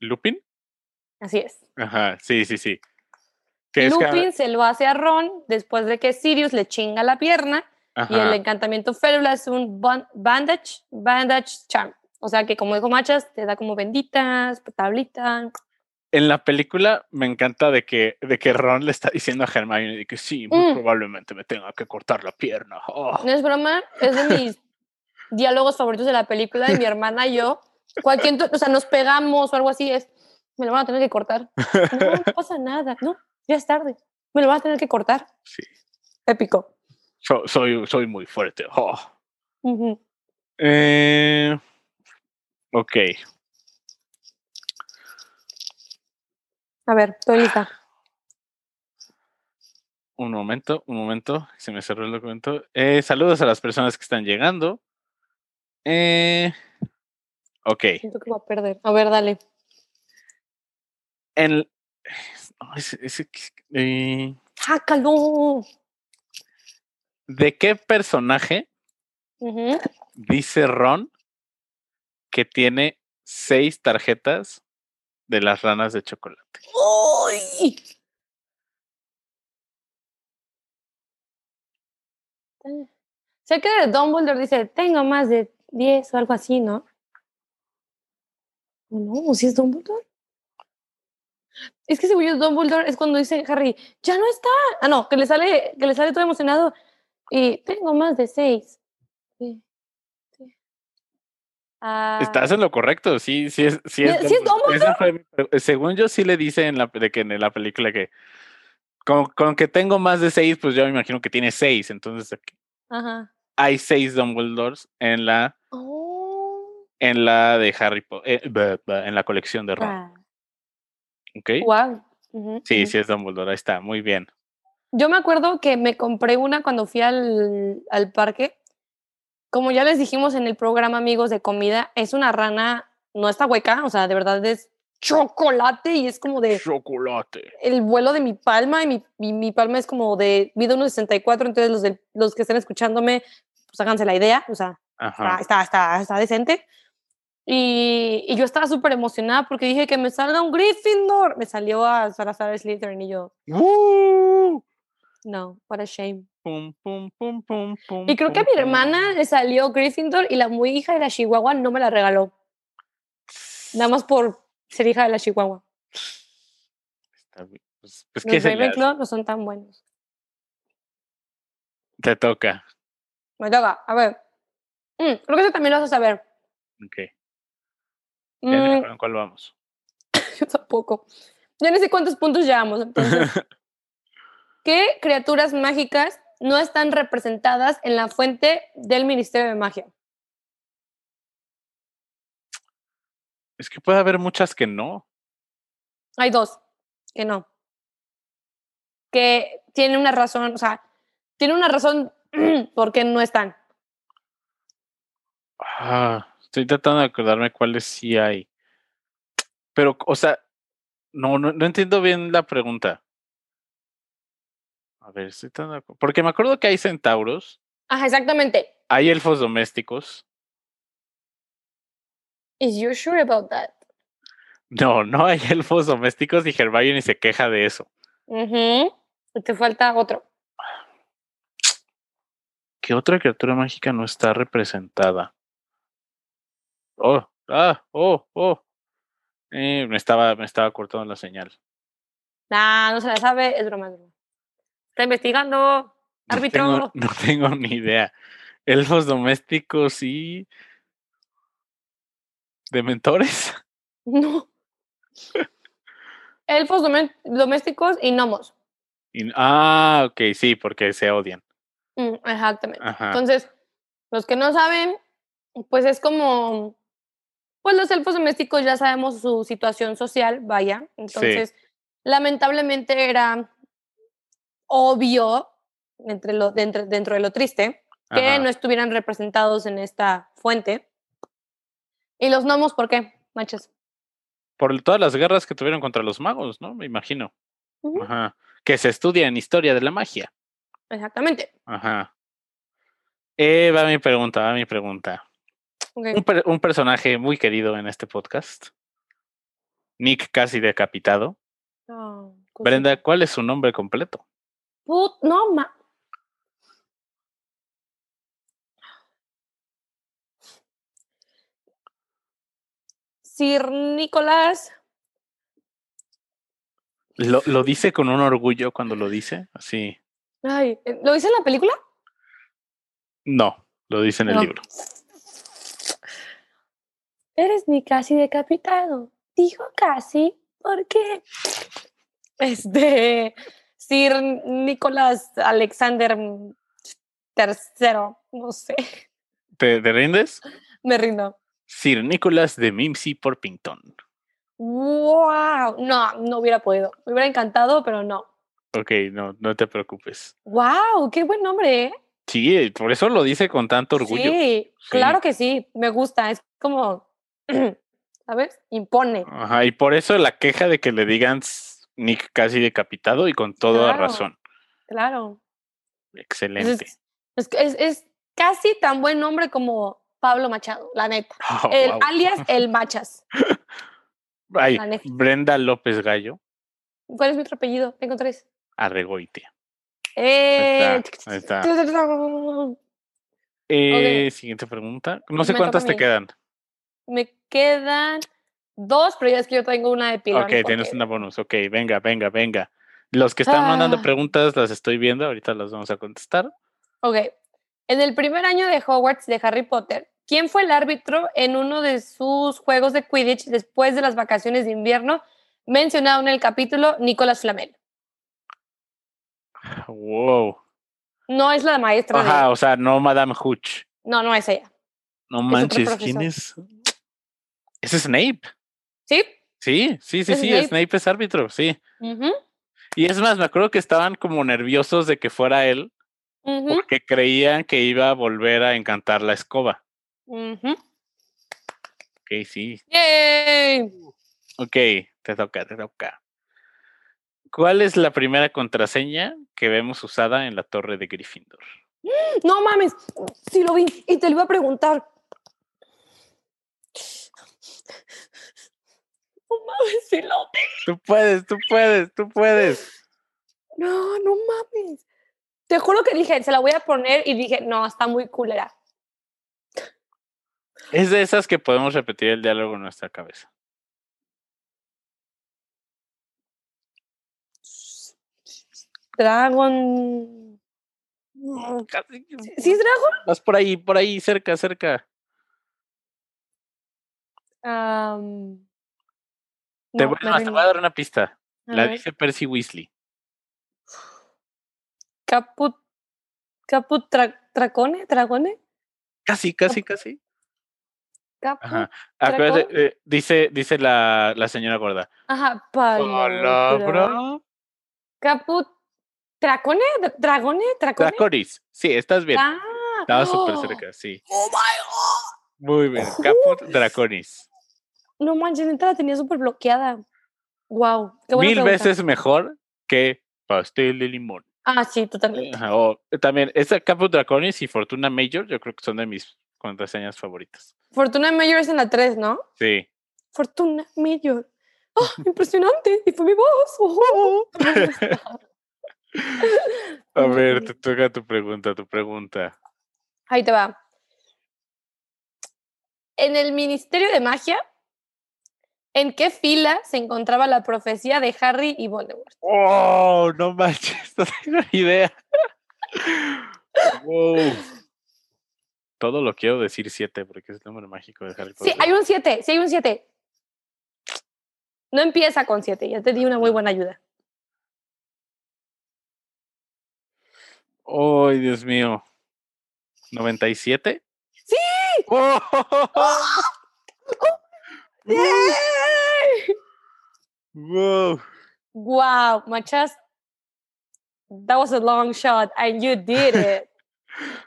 ¿Lupin? Así es. Ajá, sí, sí, sí. Que es que- Lupin se lo hace a Ron después de que Sirius le chinga la pierna y el encantamiento férula es un ban- bandage, bandage charm. O sea que como dijo Machas, te da como benditas, tablitas. En la película me encanta de que, de que Ron le está diciendo a Hermione de que sí, muy Mm. probablemente me tenga que cortar la pierna. Oh. No es broma, es de mis diálogos favoritos de la película de mi hermana y yo. Cualquier, o sea, nos pegamos o algo así, es, me lo van a tener que cortar. No, no pasa nada, no, ya es tarde, me lo van a tener que cortar. Sí, Épico. so- soy, soy muy fuerte. Oh. Eh, ok. A ver, estoy lista. Un momento, un momento, se me cerró el documento. Eh, saludos a las personas que están llegando. Eh, ok. Siento que voy a perder. A ver, dale. En, no, que- eh. ¿De qué personaje dice Ron que tiene seis tarjetas de las ranas de chocolate? ¡Uy! Sé que Dumbledore dice, tengo más de 10 o algo así, ¿no? No, si es Dumbledore. Es que según yo, Dumbledore es cuando dice Harry, ya no está. Ah, no, que le sale, que le sale todo emocionado. Y tengo más de 6. Sí, sí. Ah, Estás en lo correcto, sí, sí es, sí es, ¿Sí es Dumbledore. Esa fue mi pre- según yo sí le dice en la, de que en la película que con, con que tengo más de seis, pues yo me imagino que tiene seis, entonces Ajá. hay seis Dumbledores en la Oh. en la de Harry Potter, en la colección de Ron, Ah. ¿ok? Wow. Sí, sí es Dumbledore, ahí está, muy bien. Yo me acuerdo que me compré una cuando fui al, al parque. Como ya les dijimos en el programa Amigos de Comida, es una rana, no está hueca, o sea, de verdad es chocolate y es como de Chocolate. el vuelo de mi palma y mi, mi, mi palma es como de mido 1,64, entonces los, del- los que estén escuchándome, pues háganse la idea, o sea, está, Ajá. está, está, está decente. Y, y yo estaba súper emocionada porque dije que me salga un Gryffindor. Me salió a Salazar Slytherin y yo, ¡Uh! No, what a shame. Pum, pum, pum, pum, pum, Y creo que a mi hermana le salió Gryffindor y la muy hija de la Chihuahua no me la regaló. Nada más por ser hija de la Chihuahua. Está bien, Pues, pues, ¿qué Los? Ravenclaw no son tan buenos. Te toca. Me toca, a ver. Mm, creo que eso también lo vas a saber. Ok. Ya Mm, cuál vamos. yo tampoco. Ya no sé cuántos puntos llevamos. Entonces, ¿qué criaturas mágicas no están representadas en la fuente del Ministerio de Magia? Es que puede haber muchas que no. Hay dos que no. Que tiene una razón, o sea, tiene una razón por qué no están. Ah, estoy tratando de acordarme cuáles sí hay. Pero, o sea, no, no, no entiendo bien la pregunta. A ver, estoy tan de acu- Porque me acuerdo que hay centauros, Ajá, exactamente. hay elfos domésticos. Is you sure about that? No, no hay elfos domésticos y Hermione se queja de eso. Y te falta otro. ¿Qué otra criatura mágica no está representada? Oh, ah, oh, oh. Eh, me estaba, me estaba cortando la señal. Nah, no se la sabe, es broma, es broma. Está investigando. No Árbitro. tengo, no tengo ni idea. Elfos domésticos y. ¿Dementores? No. Elfos domésticos y gnomos. Y- ah, ok, sí, porque se odian. Mm, exactamente. Ajá. Entonces, los que no saben, pues es como, pues los elfos domésticos ya sabemos su situación social, vaya. Entonces, lamentablemente era obvio, entre lo, dentro, dentro de lo triste, que Ajá. no estuvieran representados en esta fuente. ¿Y los gnomos por qué, machos? Por todas las guerras que tuvieron contra los magos, ¿no? Me imagino. Ajá. Que se estudia en historia de la magia. Exactamente. Ajá. Eh, va mi pregunta, va mi pregunta. Un, per- un personaje muy querido en este podcast. Nick casi decapitado. Ah, Brenda. ¿cuál es su nombre completo? Put- no, ma. Sir Nicolás. Lo, lo dice con un orgullo cuando lo dice, así. Ay, eh, ¿lo dice en la película? No, lo dice en el No. libro. Eres ni casi decapitado. Dijo casi, porque este Sir Nicolás Alexander III, no sé, ¿Te, te rindes? me rindo. Sir Nicholas de Mimsy Porpington. Wow, no, no hubiera podido. Me hubiera encantado, pero no. Ok, no, no te preocupes. Wow, qué buen nombre, ¿eh? Sí, por eso lo dice con tanto orgullo. Sí, claro que sí, me gusta, es como, ¿sabes? Impone. Ajá, y por eso la queja de que le digan Nick casi decapitado y con toda Claro. razón. Claro. Excelente. Es, es, es casi tan buen nombre como Pablo Machado, la neta. Oh, El wow. alias El Machas. Ay. Brenda López Gallo, ¿Cuál es mi otro apellido? Tengo tres. Arregoitia. Eh, está, ahí está. Eh, Siguiente pregunta. No sé Me cuántas te quedan. Me quedan dos, pero ya es que yo tengo una de pilón. ok, tienes una bonus. Ok, venga, venga, venga. Los que están mandando Ah. preguntas las estoy viendo, ahorita las vamos a contestar. Ok. En el primer año de Hogwarts de Harry Potter, ¿quién fue el árbitro en uno de sus juegos de Quidditch después de las vacaciones de invierno mencionado en el capítulo Nicolas Flamel? Wow. No es la maestra de... Ajá, o sea, no Madame Hooch. No, no es ella. No manches, ¿quién es? Es Snape. ¿Sí? Sí, sí, sí, sí, Snape. Snape es árbitro, sí. Y es más, me acuerdo que estaban como nerviosos de que fuera él, porque creían que iba a volver a encantar la escoba. ujú. Ok, sí. ¡Yay! Ok, te toca, te toca. ¿Cuál es la primera contraseña que vemos usada en la torre de Gryffindor? No mames, sí lo vi y te lo iba a preguntar. No mames, sí lo. Tú puedes, tú puedes, tú puedes. No, no mames. Te juro que dije, se la voy a poner y dije, no, está muy culera. Es de esas que podemos repetir el diálogo en nuestra cabeza. Dragon. Casi que- ¿Sí es Dragon? Vas por ahí, por ahí, cerca, cerca. Am, Te, no, voy, a dar una pista. A La ver. dice Percy Weasley. Caput. Caput tra- Tracone, Dragone. Casi, casi, casi. Caput. Ajá. Eh, dice, dice la, la señora gorda. Ajá, palabra. Caput. ¿Dracone? Dra- ¿Dragone? ¿Dracone? Draconis. Sí, estás bien. Ah. Estaba súper ¡Oh! cerca, sí. Oh my Muy bien. Caput Draconis. No manches, neta la tenía súper bloqueada. Wow. Qué buena Mil pregunta. veces mejor que pastel de limón. Ah, sí, totalmente. Ajá, o también, esa Caput Draconis y Fortuna Major, yo creo que son de mis contraseñas favoritas. Fortuna Mayor es en la 3, ¿no? Sí. Fortuna Mayor. ¡Oh, impresionante! Y fue mi voz. ¡Oh! A ver, te toca tu pregunta, tu pregunta. Ahí te va. En el Ministerio de Magia, ¿en qué fila se encontraba la profecía de Harry y Voldemort? Oh, no manches, no tengo ni idea. Wow. Todo lo quiero decir siete porque es el número mágico de Harry Sí, Potter. hay un 7, sí hay un 7. No empieza con 7, ya te di una muy buena ayuda. Ay, Dios mío. ¿97? ¡Sí! ¡Oh! Wow. Wow, Machas. That was a long shot and you did it.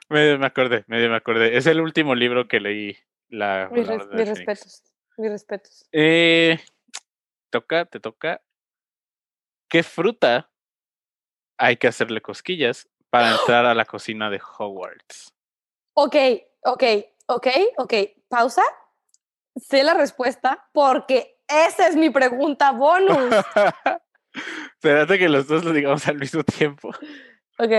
Medio me acordé, medio me acordé. Es el último libro que leí. La, mis res- mis respetos. Mis respetos. Eh, toca, te toca. ¿Qué fruta hay que hacerle cosquillas para entrar a la cocina de Hogwarts? Ok, ok, ok, ok. Pausa. Sé la respuesta porque esa es mi pregunta bonus. Espérate que los dos lo digamos al mismo tiempo. Ok,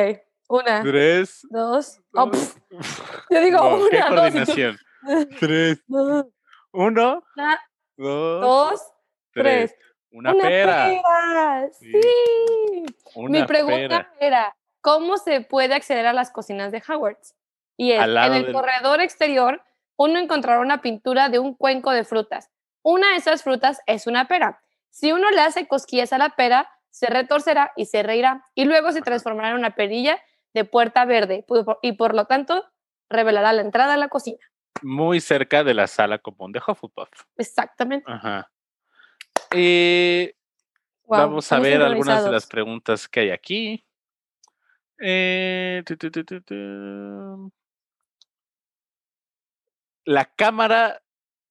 una, Tres. dos. oh, yo digo No, ¿Qué una, dos, tú-? Tres. Uno, Una, dos, dos, tres. tres. Una, pera. pera, Sí, Sí. Una Mi pregunta pera. era, ¿cómo se puede acceder a las cocinas de Hogwarts? Y es, en el del- corredor exterior, uno encontrará una pintura de un cuenco de frutas. Una de esas frutas es una pera. Si uno le hace cosquillas a la pera, se retorcerá y se reirá, y luego se transformará en una perilla de puerta verde, y por lo tanto, revelará la entrada a la cocina. Muy cerca de la sala común de Hufflepuff. Exactamente. Ajá. Eh, Vamos a ver algunas de las preguntas que hay aquí. Eh, tu, tu, tu, tu, tu. La cámara,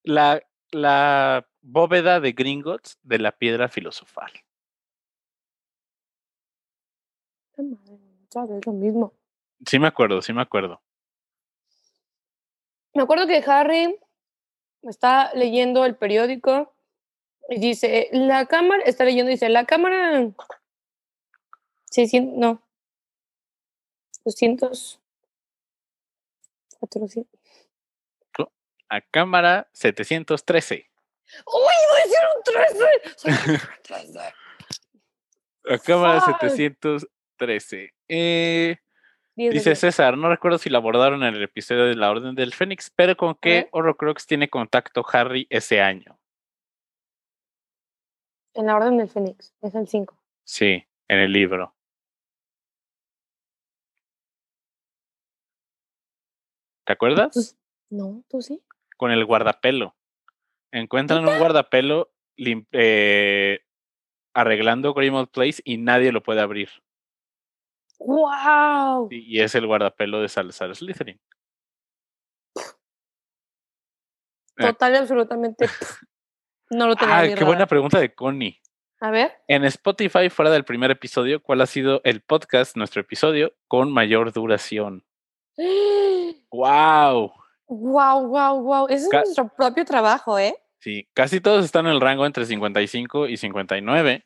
la, la bóveda de Gringotts de la piedra filosofal. Vez lo mismo. Sí me acuerdo, sí me acuerdo. Me acuerdo que Harry está leyendo el periódico y dice, la cámara, está leyendo, dice, la cámara 600, no, 200, 400. A cámara 713. ¡Uy, iba a decir un 13! Soy un 13. A cámara Fuck. 713. Eh, Dice. César, no recuerdo si lo abordaron en el episodio de la Orden del Fénix, pero con qué ver. Horrocrux tiene contacto Harry ese año. En la Orden del Fénix, es el 5. Sí, en el libro. ¿Te acuerdas? Pues- No, ¿tú sí? Con el guardapelo. Encuentran un guardapelo eh, arreglando Grimmauld Place y nadie lo puede abrir. ¡Wow! Y y es el guardapelo de Salazar Slytherin. Eh. Total y absolutamente no lo tenía Ay, ni qué buena pregunta de Connie. A ver. En Spotify, fuera del primer episodio, ¿cuál ha sido el podcast, nuestro episodio, con mayor duración? ¡Wow! Wow, wow, wow. Ese Ca- es nuestro propio trabajo, ¿eh? Sí, casi todos están en el rango entre 55 y 59.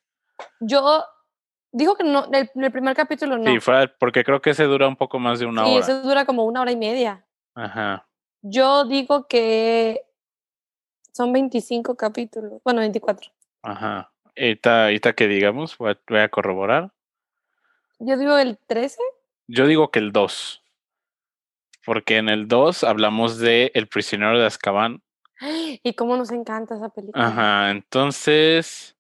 Yo digo que no, del primer capítulo no. Sí, del- porque creo que ese dura un poco más de una Sí, hora. eso dura como una hora y media. Ajá. Yo digo que son 25 capítulos. Bueno, 24. Ajá. Ahorita, ahorita que digamos, voy a, voy a corroborar. Yo digo el 13. Yo digo que el 2. Porque en el 2 hablamos de El prisionero de Azkaban. Y cómo nos encanta esa película. Ajá, entonces.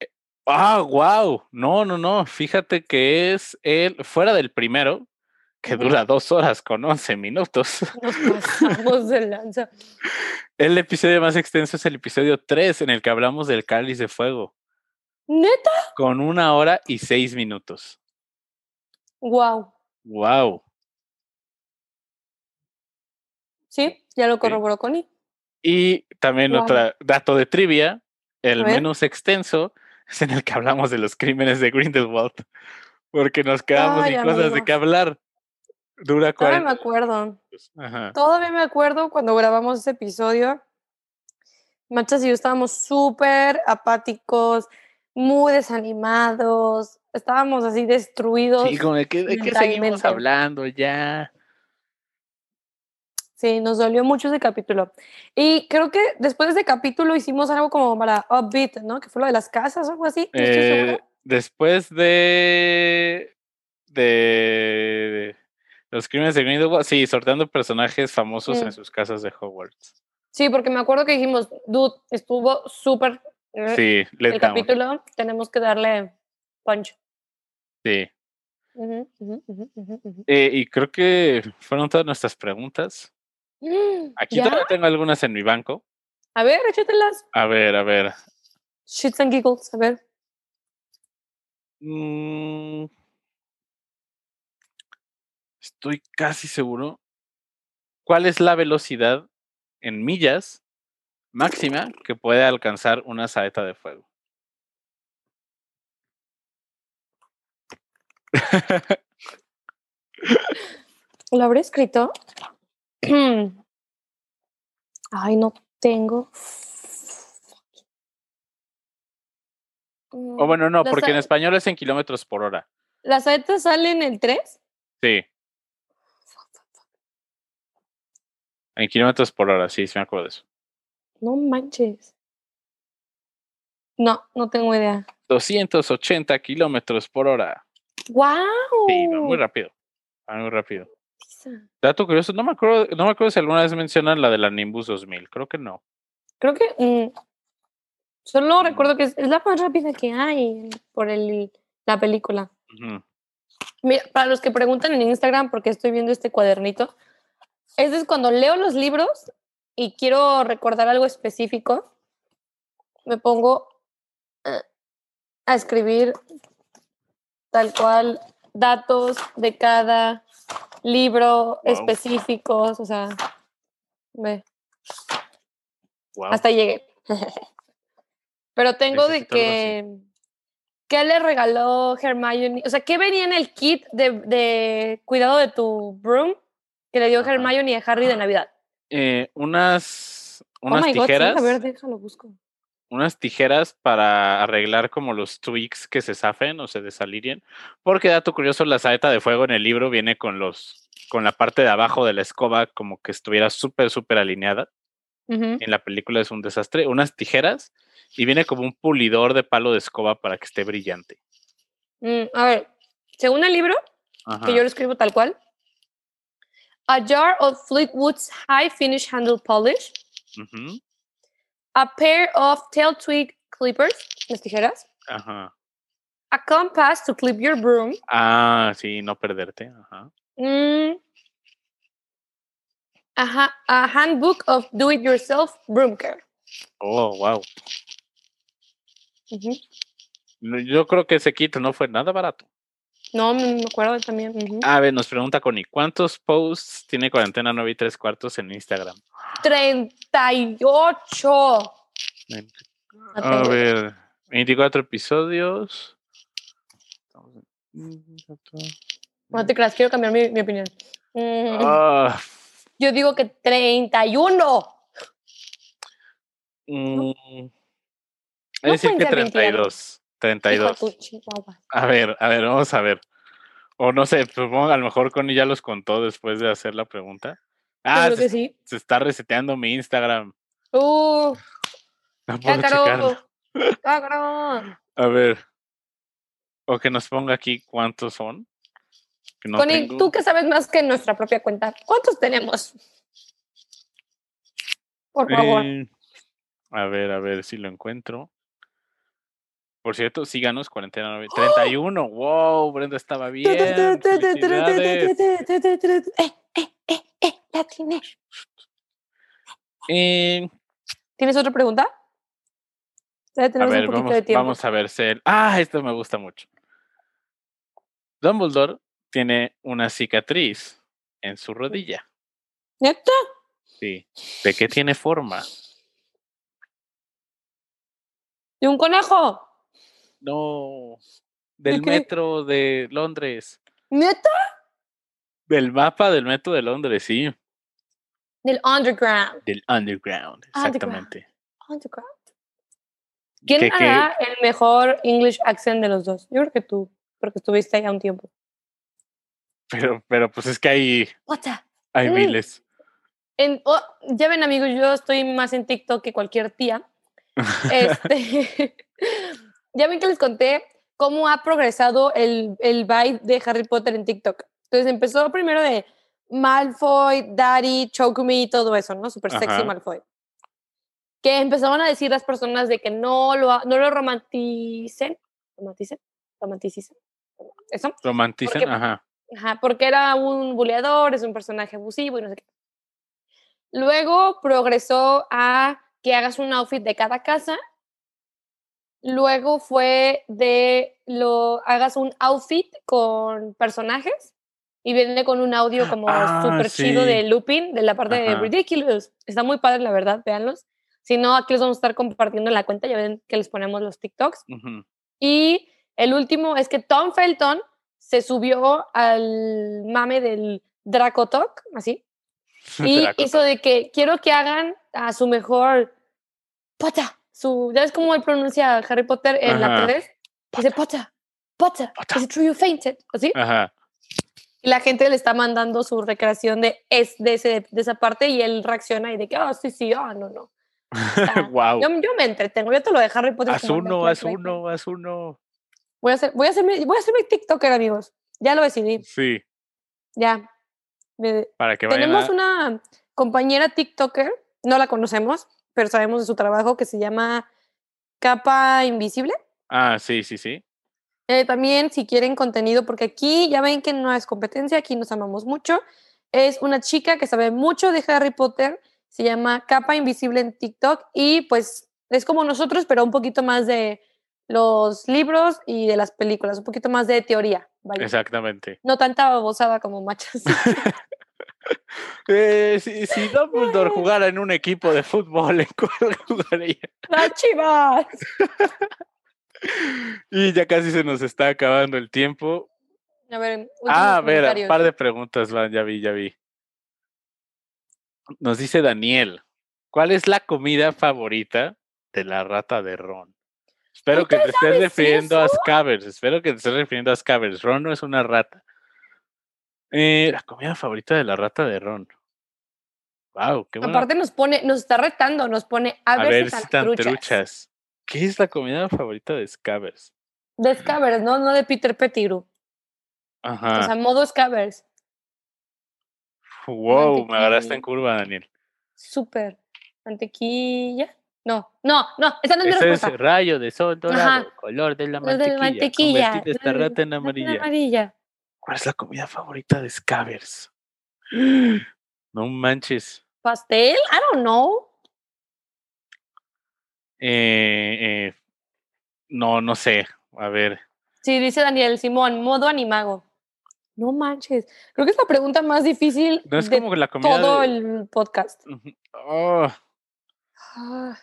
eh, Ah, wow. No, no, no. Fíjate que es el. Fuera del primero, que dura dos horas con once minutos. Nos pasamos de lanza. El episodio más extenso es el episodio 3, en el que hablamos del cáliz de fuego, ¿Neta? con una hora y seis minutos. Wow. ¡Wow! Sí, ya lo corroboró Connie. Y también Guau. otro dato de trivia, el menos extenso es en el que hablamos de los crímenes de Grindelwald, porque nos quedamos Ay, sin cosas de qué hablar. Dura Todavía me 40 acuerdo. Ajá. Todavía me acuerdo cuando grabamos ese episodio. Machas y yo estábamos súper apáticos, muy desanimados. Estábamos así destruidos. Sí, como de qué, de seguimos hablando ya. Sí, nos dolió mucho ese capítulo. Y creo que después de ese capítulo hicimos algo como para Upbeat, ¿no? Que fue lo de las casas o algo así. No Eh, después de, de los crímenes de Grindelwald, sí, sorteando personajes famosos en Mm. sus casas de Hogwarts. Sí, porque me acuerdo que dijimos, dude, estuvo súper eh, Sí, let el down. capítulo, tenemos que darle punch. Sí. Eh, y creo que fueron todas nuestras preguntas. Mm, Aquí ¿ya? todavía tengo algunas en mi banco. A ver, échatelas. A ver, a ver. Shits and giggles, a ver. Mm, estoy casi seguro. ¿Cuál es la velocidad en millas máxima que puede alcanzar una saeta de fuego? ¿Lo habré escrito? Ay, no tengo. O bueno, no, Las porque en español es en kilómetros por hora. ¿Las saetas salen en 3? Sí. En kilómetros por hora, sí, sí me acuerdo de eso. No manches. No, no tengo idea. 280 kilómetros por hora. ¡Wow! Sí, va muy rápido. va muy rápido. Dato curioso, no me acuerdo, no me acuerdo si alguna vez mencionan la de la Nimbus 2000. Creo que no. Creo que mm, solo recuerdo que es, es la más rápida que hay por el, la película. Mira, para los que preguntan en Instagram por qué estoy viendo este cuadernito, es cuando leo los libros y quiero recordar algo específico, me pongo eh, a escribir tal cual datos de cada libro Wow. específicos, o sea, ve, hasta llegué. Pero tengo de Necesito que, ¿qué le regaló Hermione? O sea, ¿qué venía en el kit de, de cuidado de tu broom que le dio. Hermione a Harry de Navidad? Eh, unas Oh unas my God, sí, tijeras, a ver, déjalo busco. Unas tijeras para arreglar como los tweaks que se zafen o se desaliren. Porque dato curioso, la saeta de fuego en el libro viene con los con la parte de abajo de la escoba como que estuviera súper súper alineada. En la película es un desastre. Unas tijeras y viene como un pulidor de palo de escoba para que esté brillante. Mm, a ver, según el libro, Ajá. que yo lo escribo tal cual, a jar of Fleetwood's high finish handle polish, Ujú, a pair of tail twig clippers, las tijeras, Ajá. a compass to clip your broom, Ah, sí, no perderte. Ajá. mm, ajá, a handbook of do-it-yourself broom care. Oh, wow. No, Yo creo que ese kit no fue nada barato. No, me me acuerdo también. ujú. A ver, nos pregunta Connie, ¿cuántos posts tiene cuarentena 9 y 3 cuartos en Instagram? 38. No A ver, 24 episodios. No te creas, quiero cambiar mi, mi opinión. Mm, Ah, Yo digo que 31. mm, No es decir que ser 32. Hijo de 32. tu chihuahua. A ver, a ver, vamos a ver. O no sé, supongo a lo mejor Connie ya los contó después de hacer la pregunta. Ah, se, que sí. se está reseteando mi Instagram. Uh, No puedo. A ver. O que nos ponga aquí cuántos son. Que no Connie, tengo. tú que sabes más que nuestra propia cuenta, ¿cuántos tenemos? Por favor. Eh, a ver, a ver si lo encuentro. Por cierto, síganos, cuarentena 90 31. ¡Wow! Brenda estaba bien. Eh, eh, eh, eh, la. Eh, ¿Tienes otra pregunta? Ya a ver, un vamos, de vamos a ver. Cel- Ah, esto me gusta mucho. Dumbledore tiene una cicatriz en su rodilla. ¿Neta? Sí. ¿De qué tiene forma? ¿De un conejo? No. Del metro de Londres. ¿Neta? Del mapa del metro de Londres, sí. Del underground. Del underground, exactamente. Underground. ¿Quién Que- que- hará el mejor English accent de los dos? Yo creo que tú, porque estuviste allá un tiempo. pero, pero pues es que hay, hay Mm. miles. En, oh, ya ven amigos, yo estoy más en TikTok que cualquier tía. Este, ya ven que les conté cómo ha progresado el, el vibe de Harry Potter en TikTok. Entonces empezó primero de Malfoy, Daddy, Choke Me y todo eso, ¿no? Súper sexy. Malfoy. Que empezaban a decir las personas de que no lo, no lo romanticen. ¿Romanticen? ¿Romanticicen? ¿Eso? Romanticen, Porque- ajá. Ajá, porque era un buleador, es un personaje abusivo y no sé qué. Luego progresó a que hagas un outfit de cada casa. Luego fue de lo hagas un outfit con personajes y viene con un audio como Ah, súper chido de looping de la parte de. Ridiculous. Está muy padre, la verdad, véanlos. Si no, aquí los vamos a estar compartiendo en la cuenta, ya ven que les ponemos los TikToks. Y el último es que Tom Felton se subió al mame del Draco Talk, así, y Draco hizo de que quiero que hagan a su mejor pota, su, ya ves cómo él pronuncia Harry Potter en la Ajá. 3, dice pota, pota, Potter. is it true you fainted? Así, Ajá. y la gente le está mandando su recreación de, es, de, ese, de esa parte y él reacciona y de que, ah, sí, sí, ah, no, no. sea, wow. Yo, yo me entretengo, yo te lo de Harry Potter. Haz uno, haz uno, haz uno. Voy a hacer, voy a hacerme, voy a hacerme TikToker, amigos. Ya lo decidí. Sí, Ya. Para que Tenemos a... una compañera TikToker, no la conocemos, pero sabemos de su trabajo que se llama Capa Invisible. Ah, sí, sí, sí. Eh, también, si quieren contenido, porque aquí ya ven que no es competencia, aquí nos amamos mucho. Es una chica que sabe mucho de Harry Potter, se llama Capa Invisible en TikTok y pues es como nosotros, pero un poquito más de los libros y de las películas, un poquito más de teoría, vaya. Exactamente. No tanta babosada como machas. Eh, si, si Dumbledore jugara en un equipo de fútbol, ¿en cuál jugaría? ¡Las chivas! Y ya casi se nos está acabando el tiempo. A ver, Ah, a ver, un par de preguntas, van, ya vi, ya vi. Nos dice Daniel, ¿cuál es la comida favorita de la rata de Ron? Espero ¿Tú que te estés refiriendo a? Scabbers, espero que te estés refiriendo a Scabbers. Ron no es una rata. Eh, la comida favorita de la rata de Ron. Wow, qué. Aparte nos pone, nos está retando, nos pone a, a ver, ver si están truchas. truchas. ¿Qué es la comida favorita de Scabbers? De Scabbers, no, no de Peter Pettigrew. Ajá. O sea, modo Scabbers. wow, me agarraste en mantequilla. curva, Daniel. Súper. Mantequilla. No, no, no, esa no es mi es respuesta. rayo de sol dorado, Ajá. color de la Lo de mantequilla. mantequilla. Esta rata en amarilla. ¿Cuál es la comida favorita de Scabbers? No manches. ¿Pastel? I don't know. Eh, eh, no, no sé. A ver. Sí, dice Daniel Simón, modo animago. No manches. Creo que es la pregunta más difícil No es de como la comida. todo de- el podcast. Oh, Ah.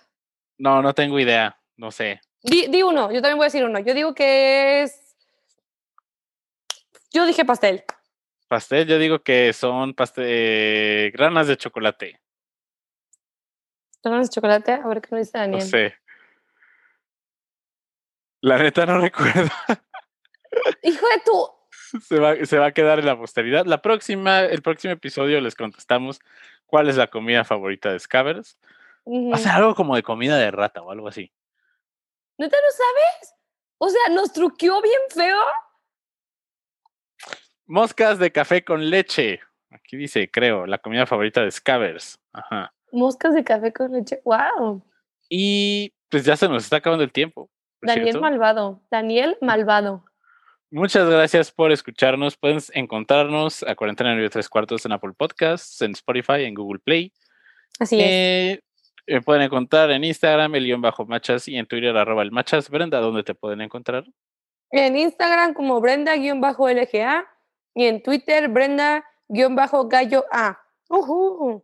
no, no tengo idea. No sé. Di, di uno, yo también voy a decir uno. Yo digo que es. Yo dije pastel. Pastel, yo digo que son pastel, granas de chocolate. ¿Granas de chocolate? A ver qué nos dice No Daniel. sé. La neta no recuerdo. Hijo de tu. se, va, se va a quedar en la posteridad. La próxima, el próximo episodio les contestamos cuál es la comida favorita de Scabbers. Ujú. Va a ser algo como de comida de rata o algo así. ¿Neta no sabes? O sea, nos truqueó bien feo. Moscas de café con leche. Aquí dice, creo, la comida favorita de Scabbers. Ajá. Moscas de café con leche. ¡Wow! Y pues ya se nos está acabando el tiempo. Daniel Malvado. Daniel Malvado. Muchas gracias por escucharnos. Pueden encontrarnos a Cuarentena y Tres Cuartos en Apple Podcasts, en Spotify, en Google Play. Así es. Eh, me pueden encontrar en Instagram, el guion bajo machas, y en Twitter, arroba el machas. Brenda, ¿dónde te pueden encontrar? En Instagram como Brenda-LGA y en Twitter Brenda-Gallo A.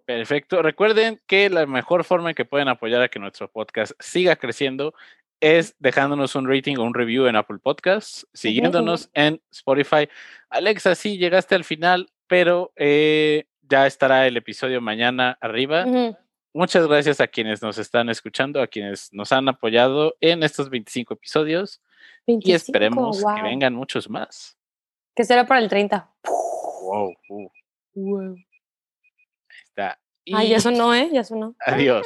Perfecto. Recuerden que la mejor forma en que pueden apoyar a que nuestro podcast siga creciendo es dejándonos un rating o un review en Apple Podcasts, siguiéndonos en Spotify. Alexa, sí, llegaste al final, pero eh, ya estará el episodio mañana arriba. Muchas gracias a quienes nos están escuchando, a quienes nos han apoyado en estos 25 episodios y esperemos que vengan muchos más. Que será para el 30. Wow. wow. Está. Y... ya sonó, ¿eh? Ya sonó. Adiós.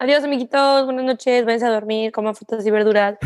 Adiós, amiguitos. Buenas noches. Váyanse a dormir. Coman frutas y verduras.